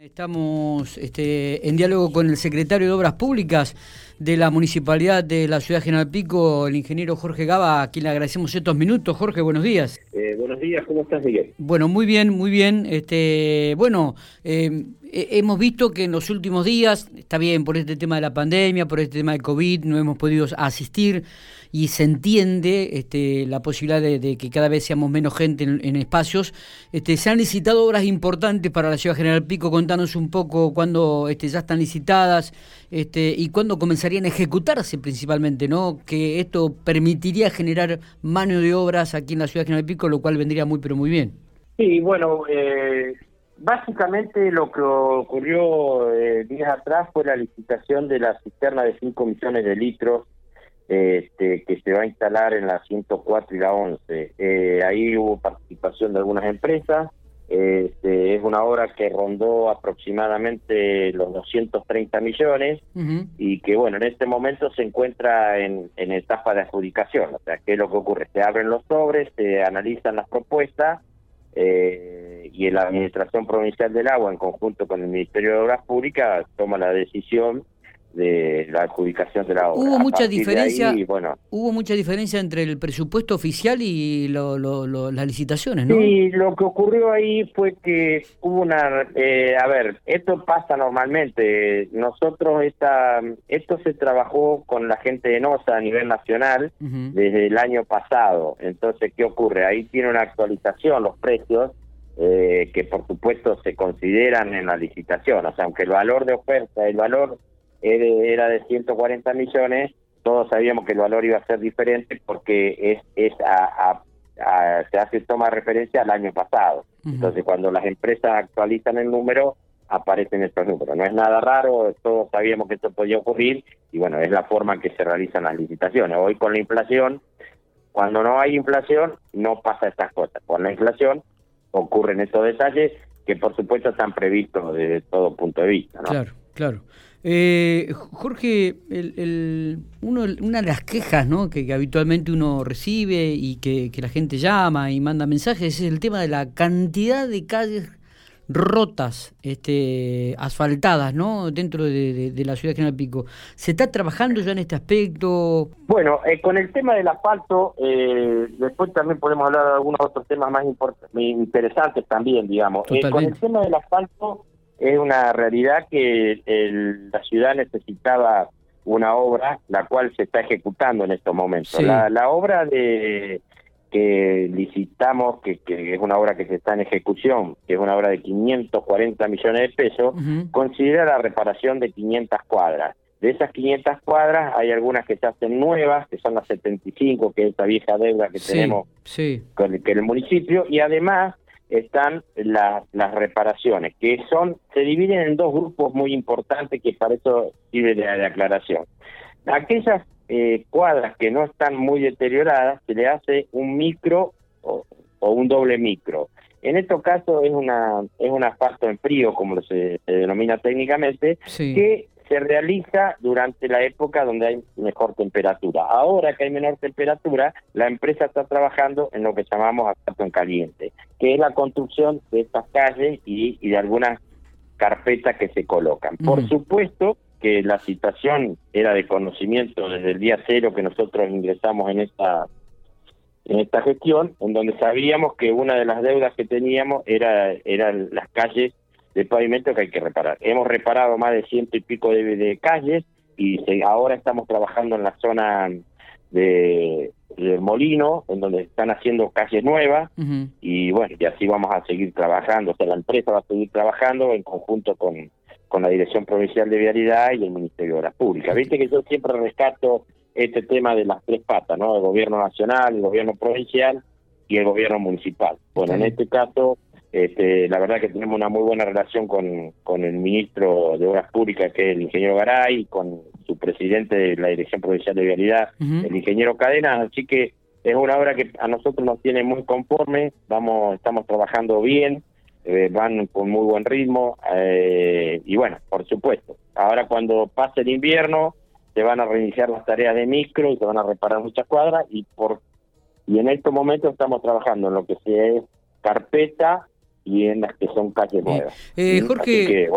Estamos este, en diálogo con el secretario de Obras Públicas de la Municipalidad de la Ciudad General Pico, el ingeniero Jorge Gaba, a quien le agradecemos estos minutos. Jorge, buenos días. Eh, buenos días, ¿cómo estás, Miguel? Bueno, muy bien, muy bien. Este, bueno, eh, hemos visto que en los últimos días, está bien, por este tema de la pandemia, por este tema del COVID, no hemos podido asistir y se entiende este, la posibilidad de, que cada vez seamos menos gente en, espacios. Este, se han licitado obras importantes para la Ciudad General Pico. Contanos un poco cuándo este, ya están licitadas este, y cuándo comenzarían a ejecutarse principalmente, ¿no? Que esto permitiría generar mano de obras aquí en la Ciudad General Pico, lo cual vendría muy, pero muy bien. Sí, bueno, eh, básicamente lo que ocurrió eh, días atrás fue la licitación de la cisterna de 5 millones de litros este, que se va a instalar en la 104 y la 11. Eh, ahí hubo participación de algunas empresas. Este, es una obra que rondó aproximadamente los 230 millones y que, bueno, en este momento se encuentra en, etapa de adjudicación. O sea, ¿qué es lo que ocurre? Se abren los sobres, se analizan las propuestas eh, y la Administración Provincial del Agua, en conjunto con el Ministerio de Obras Públicas, toma la decisión de la adjudicación de la obra. Hubo mucha diferencia, bueno, hubo mucha diferencia entre el presupuesto oficial y las licitaciones, ¿no? Sí, lo que ocurrió ahí fue que hubo una, eh, a ver, esto pasa normalmente. Nosotros esta, esto se trabajó con la gente de NOSA a nivel nacional desde el año pasado. Entonces, ¿qué ocurre? Ahí tiene una actualización los precios. Eh, que por supuesto se consideran en la licitación, o sea, aunque el valor de oferta, el valor era de 140 millones, todos sabíamos que el valor iba a ser diferente porque es, es a, se hace toma referencia al año pasado. Entonces, cuando las empresas actualizan el número, aparecen estos números. No es nada raro, todos sabíamos que esto podía ocurrir y bueno, es la forma en que se realizan las licitaciones. Hoy con la inflación, cuando no hay inflación, no pasa estas cosas. Con la inflación ocurren estos detalles que por supuesto están previstos desde todo punto de vista. ¿no? Claro, claro. Eh, Jorge, el, uno, una de las quejas ¿no? que, habitualmente uno recibe y que, la gente llama y manda mensajes es el tema de la cantidad de calles rotas, este, asfaltadas, ¿no? Dentro de, la ciudad de General Pico. ¿Se está trabajando ya en este aspecto? Bueno, eh, con el tema del asfalto, eh, después también podemos hablar de algunos otros temas más interesantes también, digamos. Eh, con el tema del asfalto, es una realidad que la ciudad necesitaba una obra la cual se está ejecutando en estos momentos. La, obra de que licitamos, que, que, es una obra que se está en ejecución, que es una obra de 540 millones de pesos, considera la reparación de 500 cuadras. De esas 500 cuadras hay algunas que se hacen nuevas, que son las 75, que es esa vieja deuda que tenemos con el, el municipio, y además están las reparaciones, que son se dividen en dos grupos muy importantes que para eso sirve de, aclaración. Aquellas eh, cuadras que no están muy deterioradas, se le hace un micro o, un doble micro. En este caso es una es un asfalto en frío, como se, denomina técnicamente, que se realiza durante la época donde hay mejor temperatura. Ahora que hay menor temperatura, la empresa está trabajando en lo que llamamos asfalto en caliente, que es la construcción de estas calles y, de algunas carpetas que se colocan. Por supuesto que la situación era de conocimiento desde el día cero que nosotros ingresamos en esta en esta gestión, en donde sabíamos que una de las deudas que teníamos era eran las calles de pavimento que hay que reparar. Hemos reparado más de ciento y pico de, calles y ahora estamos trabajando en la zona de, del Molino, en donde están haciendo calles nuevas y bueno, y así vamos a seguir trabajando. O sea, la empresa va a seguir trabajando en conjunto con, con la Dirección Provincial de Vialidad y el Ministerio de Obras Públicas. Viste que yo siempre rescato este tema de las tres patas, ¿no? El gobierno nacional, el gobierno provincial y el gobierno municipal. Bueno, en este caso este, la verdad que tenemos una muy buena relación con, con el ministro de Obras Públicas, que es el ingeniero Garay, con su presidente de la Dirección Provincial de Vialidad, el ingeniero Cadena, así que es una obra que a nosotros nos tiene muy conforme, vamos, estamos trabajando bien, eh, van con muy buen ritmo, eh, y bueno, por supuesto, ahora cuando pase el invierno, se van a reiniciar las tareas de micro y se van a reparar muchas cuadras, y por y en estos momentos estamos trabajando en lo que se es carpeta y en las que son calles nuevas. Eh, Jorge,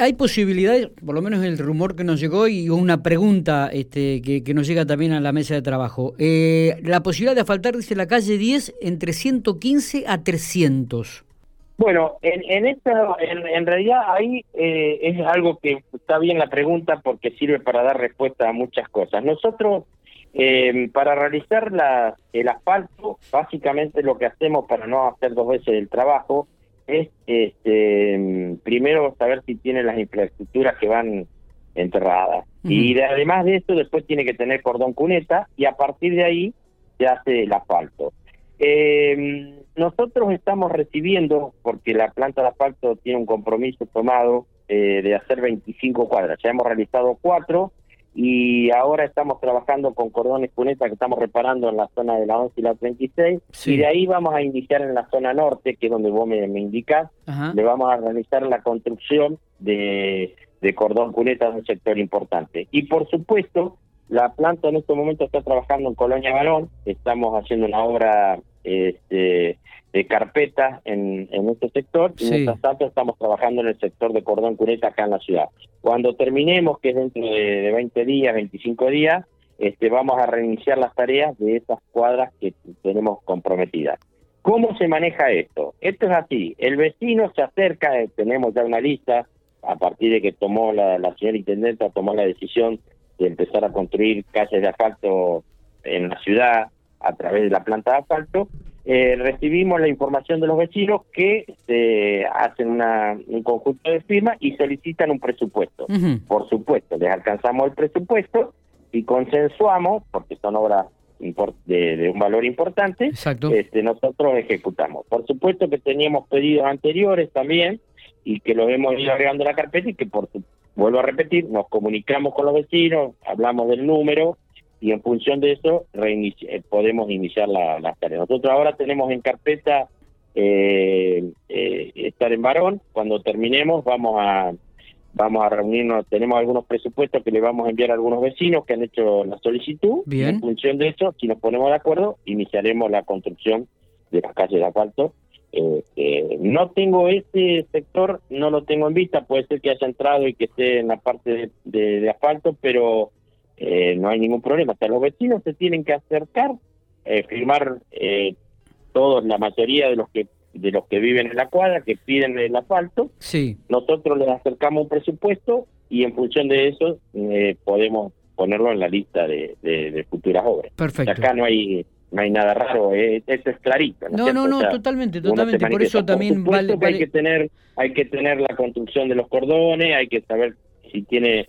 hay posibilidades, por lo menos el rumor que nos llegó y una pregunta este, que, nos llega también a la mesa de trabajo. Eh, la posibilidad de asfaltar, dice la calle 10, entre 115 a 300. Bueno, en, en, esta, en, realidad ahí eh, es algo que está bien la pregunta porque sirve para dar respuesta a muchas cosas. Nosotros, eh, para realizar la, el asfalto, básicamente lo que hacemos para no hacer dos veces el trabajo es este, primero saber si tiene las infraestructuras que van enterradas. Y además de eso, después tiene que tener cordón cuneta y a partir de ahí se hace el asfalto. Eh, nosotros estamos recibiendo, porque la planta de asfalto tiene un compromiso tomado eh, de hacer 25 cuadras. Ya hemos realizado cuatro y ahora estamos trabajando con cordones cuneta que estamos reparando en la zona de la 11 y la 36 y de ahí vamos a iniciar en la zona norte, que es donde vos me, me indicás, le vamos a realizar la construcción de, de cordón cuneta en un sector importante. Y por supuesto, la planta en este momento está trabajando en Colonia Balón, estamos haciendo una obra este, de carpeta en, en este sector y mientras tanto estamos trabajando en el sector de cordón cuneta acá en la ciudad. Cuando terminemos, que es dentro de, de 20 días, 25 días, este, vamos a reiniciar las tareas de esas cuadras que tenemos comprometidas. ¿Cómo se maneja esto? Esto es así, el vecino se acerca, eh, tenemos ya una lista, a partir de que tomó la, la señora intendenta, tomó la decisión de empezar a construir calles de asfalto en la ciudad a través de la planta de asfalto, eh, recibimos la información de los vecinos que se hacen una, un conjunto de firmas y solicitan un presupuesto. Por supuesto, les alcanzamos el presupuesto y consensuamos, porque son obras de, un valor importante, este nosotros ejecutamos. Por supuesto que teníamos pedidos anteriores también y que los hemos ido agregando a la carpeta y que por vuelvo a repetir, nos comunicamos con los vecinos, hablamos del número y en función de eso eh, podemos iniciar las la tareas. Nosotros ahora tenemos en carpeta eh, eh, estar en varón, cuando terminemos vamos a vamos a reunirnos, tenemos algunos presupuestos que le vamos a enviar a algunos vecinos que han hecho la solicitud. Y en función de eso, si nos ponemos de acuerdo, iniciaremos la construcción de las calles de asfalto eh, no tengo ese sector, no lo tengo en vista, puede ser que haya entrado y que esté en la parte de, asfalto, pero eh, no hay ningún problema. Hasta los vecinos se tienen que acercar, eh, firmar eh, todos, la mayoría de los que de los que viven en la cuadra, que piden el asfalto. Sí. Nosotros les acercamos un presupuesto y en función de eso podemos ponerlo en la lista de, de, futuras obras. Perfecto. Acá no hay no hay nada raro, eh, eso es clarito. No, no, no, totalmente, totalmente. Por eso también vale, hay que tener, hay que tener la construcción de los cordones, hay que saber si tiene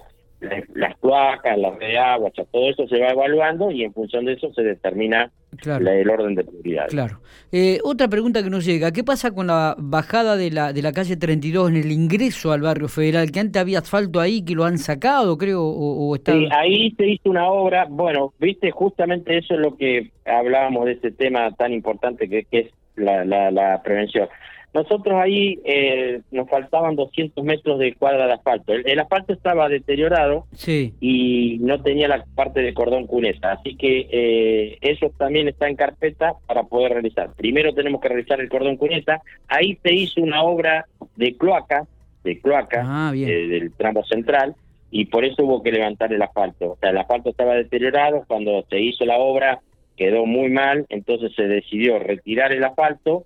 las placas, la red de agua, todo eso se va evaluando y en función de eso se determina el orden de prioridad. Claro. Eh, otra pregunta que nos llega, ¿qué pasa con la bajada de la, de la calle 32 en el ingreso al barrio federal? Que antes había asfalto ahí, que lo han sacado, creo, o, está... Sí, ahí se hizo una obra, bueno, viste, justamente eso es lo que hablábamos de ese tema tan importante que, que es la, la, la prevención. Nosotros ahí eh, nos faltaban 200 metros de cuadra de asfalto. El, asfalto estaba deteriorado y no tenía la parte de cordón cuneta, así que eh, eso también está en carpeta para poder realizar. Primero tenemos que realizar el cordón cuneta. Ahí se hizo una obra de cloaca, de cloaca ah, eh, del tramo central y por eso hubo que levantar el asfalto. O sea, el asfalto estaba deteriorado, cuando se hizo la obra quedó muy mal, entonces se decidió retirar el asfalto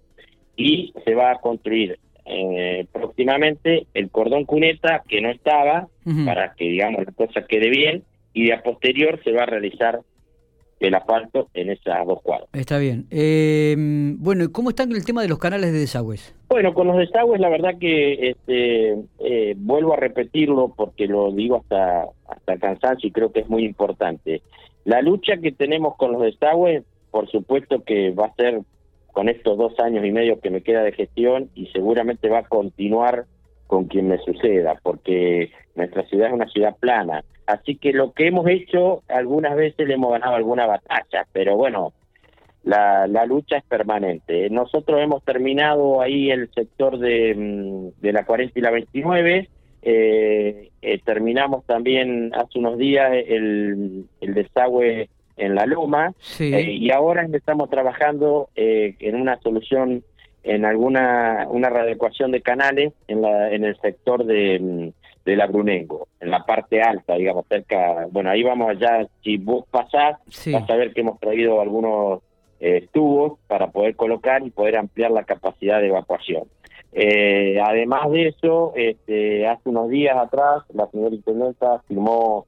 y se va a construir eh, próximamente el cordón cuneta que no estaba para que digamos la cosa quede bien y a posterior se va a realizar el asfalto en esas dos cuadras. Está bien. Eh, bueno, ¿cómo está el tema de los canales de desagües? Bueno, con los desagües la verdad que este, eh, vuelvo a repetirlo porque lo digo hasta, hasta cansancio y creo que es muy importante. La lucha que tenemos con los desagües, por supuesto que va a ser con estos dos años y medio que me queda de gestión y seguramente va a continuar con quien me suceda, porque nuestra ciudad es una ciudad plana. Así que lo que hemos hecho, algunas veces le hemos ganado alguna batalla, pero bueno, la, la lucha es permanente. Nosotros hemos terminado ahí el sector de, mm, de la 40 y la 29, eh, eh, terminamos también hace unos días el, el desagüe en la Loma eh, y ahora estamos trabajando eh, en una solución en alguna una readecuación de canales en, la, en el sector de, de la Brunengo, en la parte alta, digamos, cerca, bueno, ahí vamos allá, si vos pasás, vas a ver que hemos traído algunos eh, tubos para poder colocar y poder ampliar la capacidad de evacuación. Eh, además de eso, este, hace unos días atrás, la señora intendenta firmó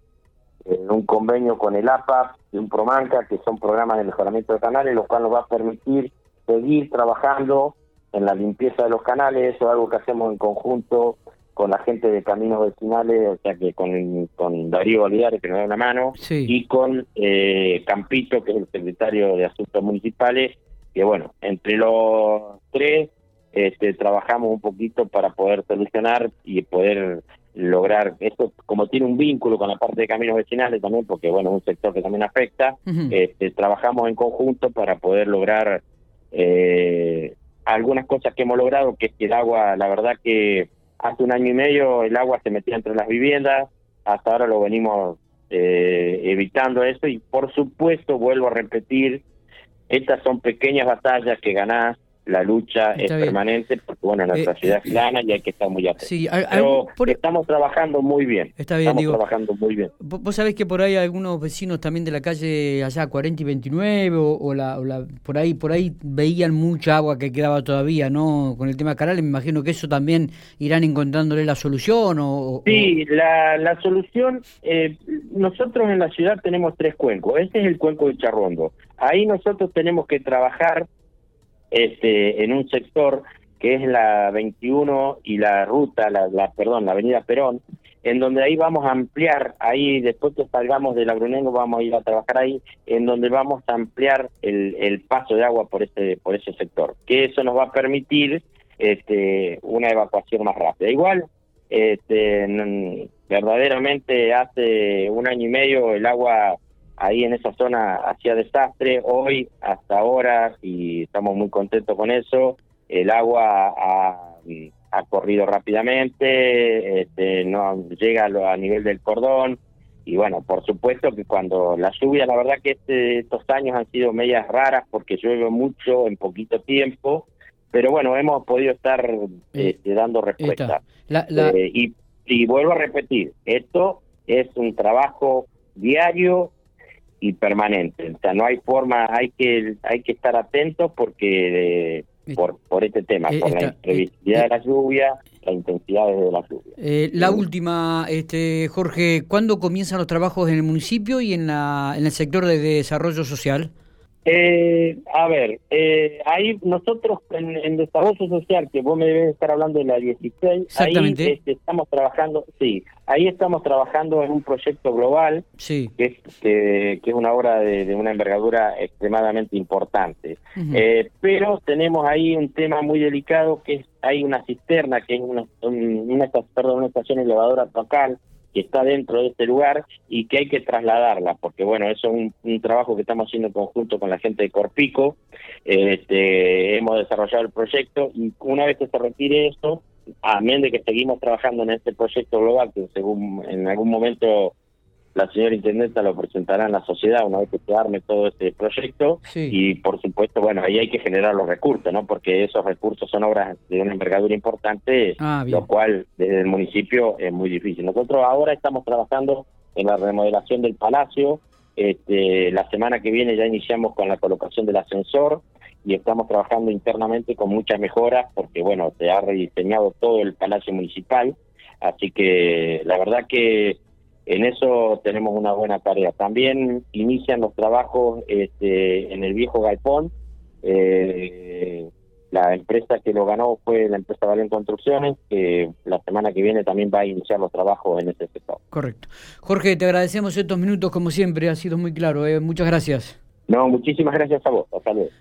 eh, un convenio con el APA y un Promanca, que son programas de mejoramiento de canales, lo cual nos va a permitir seguir trabajando en la limpieza de los canales, eso es algo que hacemos en conjunto con la gente de Caminos Vecinales, o sea que con, con Darío Olivares, que nos da una mano, y con eh, Campito, que es el secretario de Asuntos Municipales, que bueno, entre los tres este, trabajamos un poquito para poder solucionar y poder lograr esto, como tiene un vínculo con la parte de caminos vecinales también, porque bueno, es un sector que también afecta, este, trabajamos en conjunto para poder lograr eh, algunas cosas que hemos logrado, que es que el agua, la verdad que hace un año y medio el agua se metía entre las viviendas, hasta ahora lo venimos eh, evitando eso y por supuesto, vuelvo a repetir, estas son pequeñas batallas que ganás la lucha es permanente porque bueno nuestra eh, ciudad es plana y hay que estar muy atentos sí, pero estamos trabajando muy bien. Está bien estamos trabajando muy bien. vos sabés que por ahí algunos vecinos también de la calle allá 40 y 29 o, la, por ahí por ahí veían mucha agua que quedaba todavía no con el tema canales me imagino que eso también irán encontrándole la solución o, sí la, la solución eh, nosotros en la ciudad tenemos tres cuencos. Este es el cuenco de Charrondo. Ahí nosotros tenemos que trabajar este, en un sector que es la 21 y la ruta, la, perdón, la avenida Perón, en donde ahí vamos a ampliar, ahí después que salgamos de la Brunengo vamos a ir a trabajar ahí, en donde vamos a ampliar el, el paso de agua por ese, por ese sector, que eso nos va a permitir este, una evacuación más rápida. Igual, este, verdaderamente hace un año y medio el agua ahí en esa zona hacía desastre. Hoy, hasta ahora, y estamos muy contentos con eso, el agua ha, corrido rápidamente, este, no llega a nivel del cordón. Y bueno, por supuesto que cuando la lluvia, la verdad que este, estos años han sido medias raras porque llueve mucho en poquito tiempo, pero bueno, hemos podido estar eh, este, dando respuesta. Eh, y, y vuelvo a repetir, esto es un trabajo diario y permanente. O sea, no hay forma, hay que hay que estar atentos porque eh, por por este tema, por la imprevisibilidad de la lluvia, la intensidad de la lluvia. la última, este Jorge, ¿cuándo comienzan los trabajos en el municipio y en la en el sector de desarrollo social? Eh, a ver, eh, ahí nosotros en, desarrollo social, que vos me debes estar hablando de la 16, ahí este, estamos trabajando, sí, ahí estamos trabajando en un proyecto global, sí. que, es, que, es una obra de, una envergadura extremadamente importante. eh, pero tenemos ahí un tema muy delicado, que es, hay una cisterna, que es una, una, perdón, una estación elevadora local, que está dentro de este lugar y que hay que trasladarla, porque bueno, eso es un, trabajo que estamos haciendo en conjunto con la gente de Corpico, este, hemos desarrollado el proyecto y una vez que se retire esto, amén de que seguimos trabajando en este proyecto global, que según en algún momento la señora intendenta lo presentará en la sociedad una vez que se arme todo este proyecto. Y por supuesto bueno ahí hay que generar los recursos no porque esos recursos son obras de una envergadura importante ah, lo cual desde el municipio es muy difícil. Nosotros ahora estamos trabajando en la remodelación del palacio. Este, la semana que viene ya iniciamos con la colocación del ascensor y estamos trabajando internamente con muchas mejoras porque bueno se ha rediseñado todo el palacio municipal así que la verdad que en eso tenemos una buena tarea. También inician los trabajos este, en el viejo galpón. Eh, la empresa que lo ganó fue la empresa Valen Construcciones, que la semana que viene también va a iniciar los trabajos en ese sector. Correcto. Jorge, te agradecemos estos minutos como siempre, ha sido muy claro. ¿eh? Muchas gracias. No, muchísimas gracias a vos. Hasta luego.